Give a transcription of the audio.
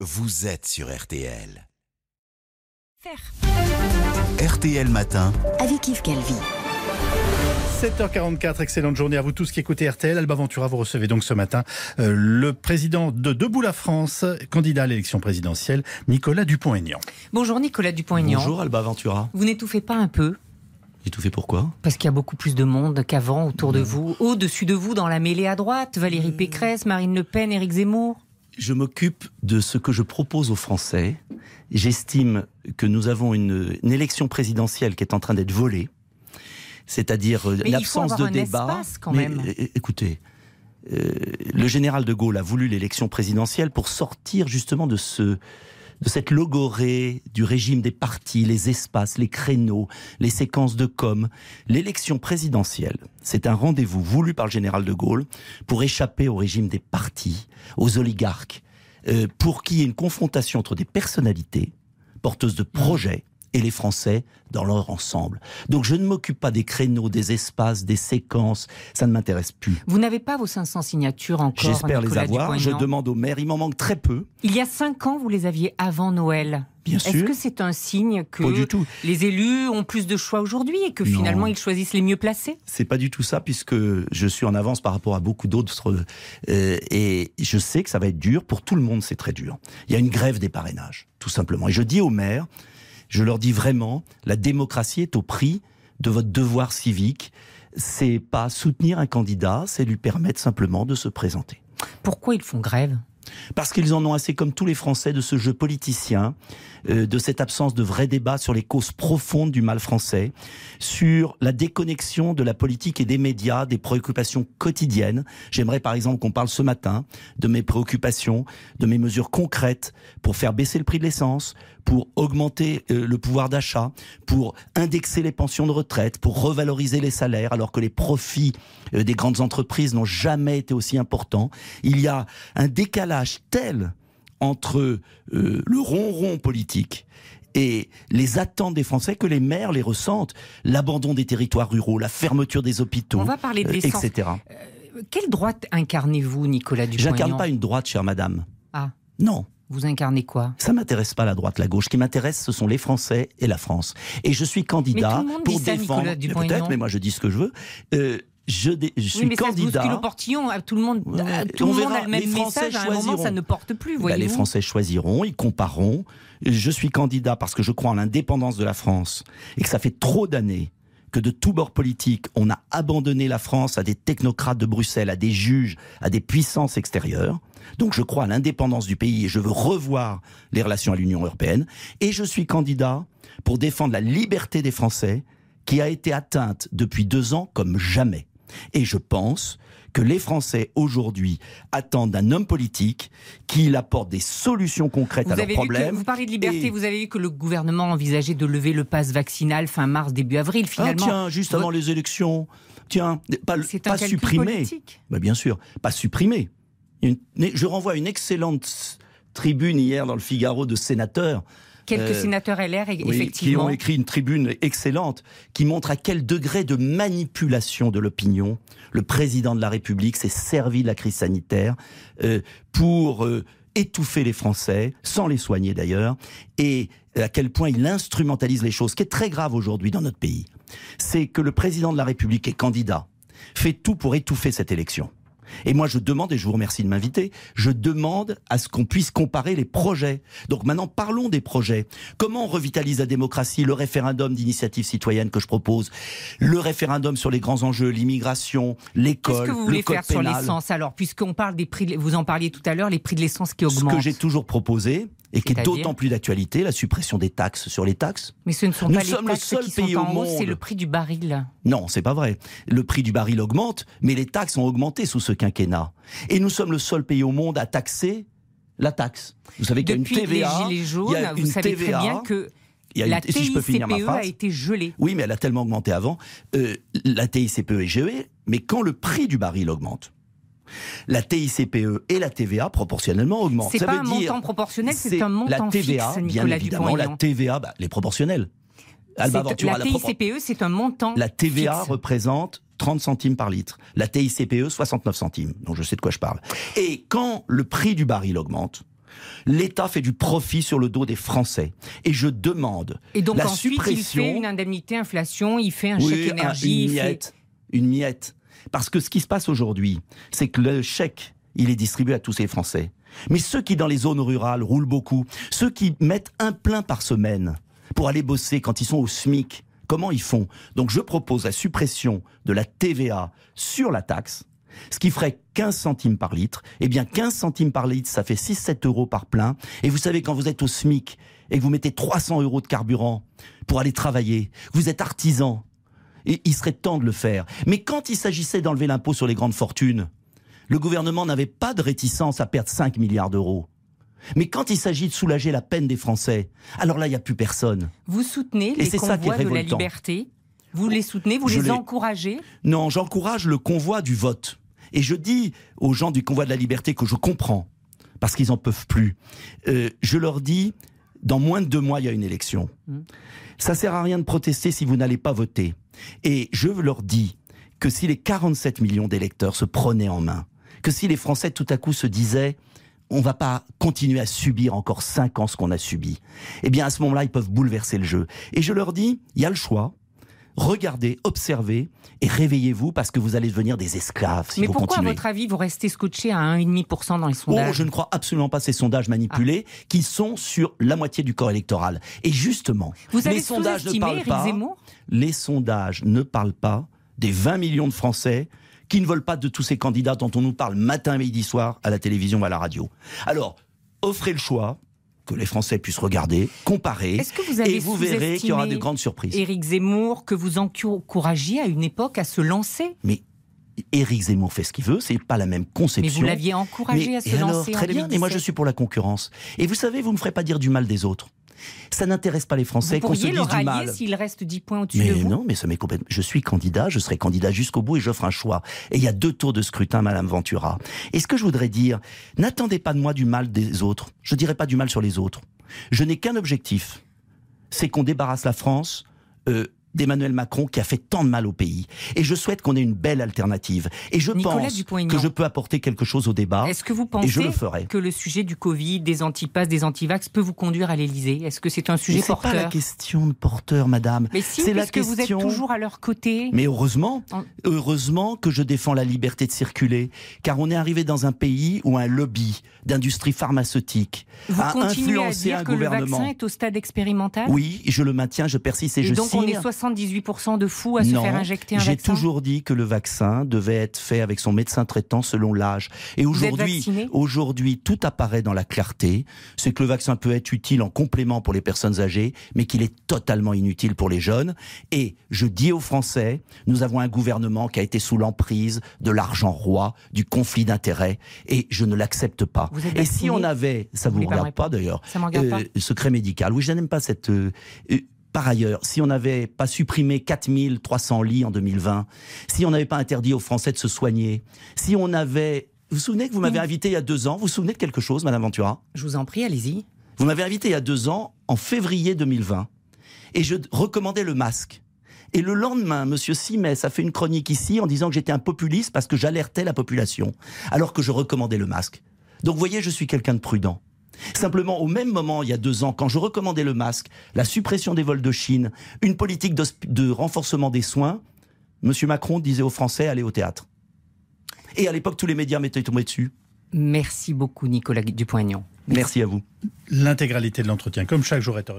vous êtes sur RTL. RTL Matin. avec Yves Calvi. 7h44, excellente journée à vous tous qui écoutez RTL. Alba Ventura, vous recevez donc ce matin euh, le président de Debout la France, candidat à l'élection présidentielle, Nicolas Dupont-Aignan. Bonjour Nicolas Dupont-Aignan. Bonjour Alba Ventura. Vous n'étouffez pas un peu? Étouffé pourquoi Parce qu'il y a beaucoup plus de monde qu'avant autour de vous, au-dessus de vous, dans la mêlée à droite, Valérie Pécresse, Marine Le Pen, Éric Zemmour. Je m'occupe de ce que je propose aux Français. J'estime que nous avons une, une élection présidentielle qui est en train d'être volée, c'est-à-dire euh, Mais l'absence de un débat. quand Mais, même. euh, écoutez, euh, le général de Gaulle a voulu l'élection présidentielle pour sortir justement de ce de cette logorée du régime des partis, les espaces, les créneaux, les séquences de com. L'élection présidentielle, c'est un rendez-vous voulu par le général de Gaulle pour échapper au régime des partis, aux oligarques, euh, pour qu'il y ait une confrontation entre des personnalités porteuses de projets et les Français dans leur ensemble. Donc je ne m'occupe pas des créneaux, des espaces, des séquences, ça ne m'intéresse plus. Vous n'avez pas vos 500 signatures encore J'espère les avoir, je demande au maire, il m'en manque très peu, Il y a 5 ans, vous les aviez avant Noël. bien Est-ce que c'est un signe que Pas du tout. les élus ont plus de choix aujourd'hui et que Non. finalement ils choisissent les mieux placés? C'est pas du tout ça, puisque je suis en avance par rapport à beaucoup d'autres. euh, et je sais que ça va être dur. Pour tout le monde, c'est très dur. Il y a une grève des parrainages, tout simplement. Et je dis aux maires, je leur dis vraiment, la démocratie est au prix de votre devoir civique. C'est pas soutenir un candidat, c'est lui permettre simplement de se présenter. Pourquoi ils font grève? Parce qu'ils en ont assez, comme tous les Français, de ce jeu politicien, euh, de cette absence de vrai débat sur les causes profondes du mal français, sur la déconnexion de la politique et des médias, des préoccupations quotidiennes. J'aimerais par exemple qu'on parle ce matin de mes préoccupations, de mes mesures concrètes pour faire baisser le prix de l'essence, pour augmenter euh, le pouvoir d'achat, pour indexer les pensions de retraite, pour revaloriser les salaires alors que les profits euh, des grandes entreprises n'ont jamais été aussi importants. Il y a un décalage tel entre euh, le ronron politique et les attentes des Français que les maires les ressentent? L'abandon des territoires ruraux, la fermeture des hôpitaux, On va parler de euh, etc. Quelle droite incarnez-vous, Nicolas Dupont-Aignan? J'incarne pas une droite, chère madame. Ah, Non. vous incarnez quoi? Ça m'intéresse pas la droite, la gauche. Ce qui m'intéresse, ce sont les Français et la France. Et je suis candidat Mais tout le monde pour dit défendre. Peut-être, mais moi je dis ce que je veux. Euh, je, dé- je suis Oui, mais ça se candidat. au portillon. Tout le monde, Ouais, tout le monde verra. a le même Les Français message. À un moment, ça ne porte plus. Voyez les Français choisiront, ils compareront. Je suis candidat parce que je crois en l'indépendance de la France et que ça fait trop d'années que de tous bords politiques, on a abandonné la France à des technocrates de Bruxelles, à des juges, à des puissances extérieures. Donc je crois à l'indépendance du pays et je veux revoir les relations à l'Union européenne. Et je suis candidat pour défendre la liberté des Français qui a été atteinte depuis deux ans comme jamais. Et je pense que les Français aujourd'hui attendent d'un homme politique qui apporte des solutions concrètes Vous, à leurs problèmes. vous parlez de liberté, Et- vous avez vu que le gouvernement envisageait de lever le pass vaccinal fin mars, début avril. Ah, Finalement, tiens, juste avant les élections, tiens, pas, pas politique. Bah, bien sûr, pas supprimer. Une- je renvoie à une excellente tribune hier dans le Figaro de sénateurs Quelques Euh, sénateurs LR, e- oui, qui effectivement. ont écrit une tribune excellente qui montre à quel degré de manipulation de l'opinion le président de la République s'est servi de la crise sanitaire euh, pour euh, étouffer les Français, sans les soigner d'ailleurs, et à quel point il instrumentalise les choses, ce qui est très grave aujourd'hui dans notre pays. C'est que le président de la République est candidat, fait tout pour étouffer cette élection. Et moi, je demande, et je vous remercie de m'inviter, je demande à ce qu'on puisse comparer les projets. Donc maintenant, parlons des projets. Comment on revitalise la démocratie Le référendum d'initiative citoyenne que je propose, le référendum sur les grands enjeux, l'immigration, Qu'est-ce l'école, que vous le voulez code faire sur l'essence alors Puisqu'on parle des prix, vous en parliez tout à l'heure, les prix de l'essence qui Ce augmentent. que j'ai toujours proposé, et qui est d'autant plus d'actualité, la suppression des taxes sur les taxes. Mais ce ne sont Nous pas les sommes le taxes seul qui pays sont au en c'est monde. le prix du baril. Non, c'est pas vrai. Le prix du baril augmente, mais les taxes ont augmenté sous ce quinquennat. Et nous sommes le seul pays au monde à taxer la taxe. Vous savez qu'il y a une TVA. les Gilets il jaunes, y a vous une savez TVA, très bien que il y a une- la si je peux finir ma TICPE E a été gelée. Oui, mais elle a tellement augmenté avant. Euh, la TICPE est gelée, mais quand le prix du baril augmente, la TICPE et la TVA proportionnellement augmentent. C'est pas veut un dire- montant proportionnel, c'est un montant la TVA, fixe, bien évidemment, la. TVA, bah, les proportionnels. Alba Ventura, La TICPE, c'est un montant La TVA fixe. représente 30 centimes par litre. La TICPE, 69 centimes. Donc je sais de quoi je parle. Et quand le prix du baril augmente, L'État fait du profit sur le dos des Français. Et je demande Et donc la ensuite, suppression... il fait une indemnité inflation, il fait un Oui, chèque énergie. une il fait- miette. Une miette. Parce que ce qui se passe aujourd'hui, c'est que le chèque, il est distribué à tous les Français. Mais ceux qui, dans les zones rurales, roulent beaucoup, ceux qui mettent un plein par semaine pour aller bosser quand ils sont au SMIC, comment ils font? Donc je propose la suppression de la TVA sur la taxe, ce qui ferait 15 centimes par litre. Eh bien, 15 centimes par litre, ça fait 6-7 euros par plein. Et vous savez, quand vous êtes au SMIC et que vous mettez 300 euros de carburant pour aller travailler, vous êtes artisan, et il serait temps de le faire. Mais quand il s'agissait d'enlever l'impôt sur les grandes fortunes, le gouvernement n'avait pas de réticence à perdre 5 milliards d'euros. Mais quand il s'agit de soulager la peine des Français, alors là, il n'y a plus personne. Vous soutenez Et les c'est ça qui est convois de la liberté? Vous les soutenez Vous les- encouragez? Non, j'encourage le convoi du vote. Et je dis aux gens du convoi de la liberté que je comprends, parce qu'ils n'en peuvent plus. Euh, je leur dis, dans moins de deux mois, il y a une élection. Mm. Ça sert à rien de protester si vous n'allez pas voter. Et je leur dis que si les 47 millions d'électeurs se prenaient en main, que si les Français tout à coup se disaient on va pas continuer à subir encore cinq ans ce qu'on a subi. Eh bien, à ce moment-là, ils peuvent bouleverser le jeu. Et je leur dis, il y a le choix. Regardez, observez et réveillez-vous parce que vous allez devenir des esclaves si Mais vous pourquoi, continuez. à votre avis, vous restez scotché à 1,5% dans les Oh, sondages je ne crois absolument pas ces sondages manipulés Ah. qui sont sur la moitié du corps électoral. Et justement, Vous avez les sondages ne parlent pas. Les sondages ne parlent pas des 20 millions de Français qui ne veulent pas de tous ces candidats dont on nous parle matin, midi, soir à la télévision ou à la radio. Alors, offrez le choix que les Français puissent regarder, comparer, que vous et vous verrez qu'il y aura de grandes surprises. Éric Zemmour, que vous encouragiez à une époque à se lancer? Mais Éric Zemmour fait ce qu'il veut, c'est pas la même Mais conception. vous l'aviez encouragé Mais- à se et alors, lancer Très en bien, mais moi je 2017. suis pour la concurrence. Et vous savez, vous me ferez pas dire du mal des autres. Ça n'intéresse pas les Français qu'on se dise le du mal. s'il reste 10 points au-dessus Mais de vous non, mais ça m'est complètement. Je suis candidat, je serai candidat jusqu'au bout et j'offre un choix. Et il y a deux tours de scrutin, Madame Ventura. Et ce que je voudrais dire, n'attendez pas de moi du mal des autres. Je dirai pas du mal sur les autres. Je n'ai qu'un objectif, c'est qu'on débarrasse la France. euh, d'Emmanuel Macron qui a fait tant de mal au pays. Et je souhaite qu'on ait une belle alternative. Et je Nicolas pense que je peux apporter quelque chose au débat. Est-ce que vous. Et je pensez le ferai. que le sujet du Covid, des antipasses, des antivax peut vous conduire à l'Elysée Est-ce que c'est un sujet Mais c'est pas la porteur? question de porteur, madame. Mais si, c'est la puisque vous êtes question- toujours à leur côté. Mais heureusement, En- heureusement que je défends la liberté de circuler, car on est arrivé dans un pays où un lobby d'industrie pharmaceutique Vous a continuez à influencé dire un que le vaccin est au stade expérimental? Oui, je le maintiens, je persiste et, Et je donc on signe. 78% de fous à se faire injecter un j'ai vaccin toujours dit que le vaccin devait être fait avec son médecin traitant selon l'âge. Et aujourd'hui, aujourd'hui, tout apparaît dans la clarté. C'est que le vaccin peut être utile en complément pour les personnes âgées, mais qu'il est totalement inutile pour les jeunes. Et je dis aux Français, nous avons un gouvernement qui a été sous l'emprise de l'argent roi, du conflit d'intérêts, et je ne l'accepte pas. Et si on avait, ça Vous vous voulez pas regarde pas d'ailleurs, regarde euh, secret médical. Oui, je n'aime pas cette. euh, euh, par ailleurs, si on n'avait pas supprimé 4300 lits en 2020, si on n'avait pas interdit aux Français de se soigner, si on avait... Vous vous souvenez que vous m'avez invité il y a deux ans Vous vous souvenez de quelque chose, Madame Ventura? Je vous en prie, allez-y. Vous m'avez invité il y a deux ans, en février 2020, et je recommandais le masque. Et le lendemain, Monsieur Simès a fait une chronique ici en disant que j'étais un populiste parce que j'alertais la population, alors que je recommandais le masque. Donc, vous voyez, je suis quelqu'un de prudent. Simplement, au même moment, il y a deux ans, quand je recommandais le masque, la suppression des vols de Chine, une politique de renforcement des soins, Monsieur Macron disait aux Français allez au théâtre. Et à l'époque, tous les médias m'étaient tombés dessus. Merci beaucoup, Nicolas Dupont-Aignan. Merci à vous. L'intégralité de l'entretien, comme chaque jour, est à retrouver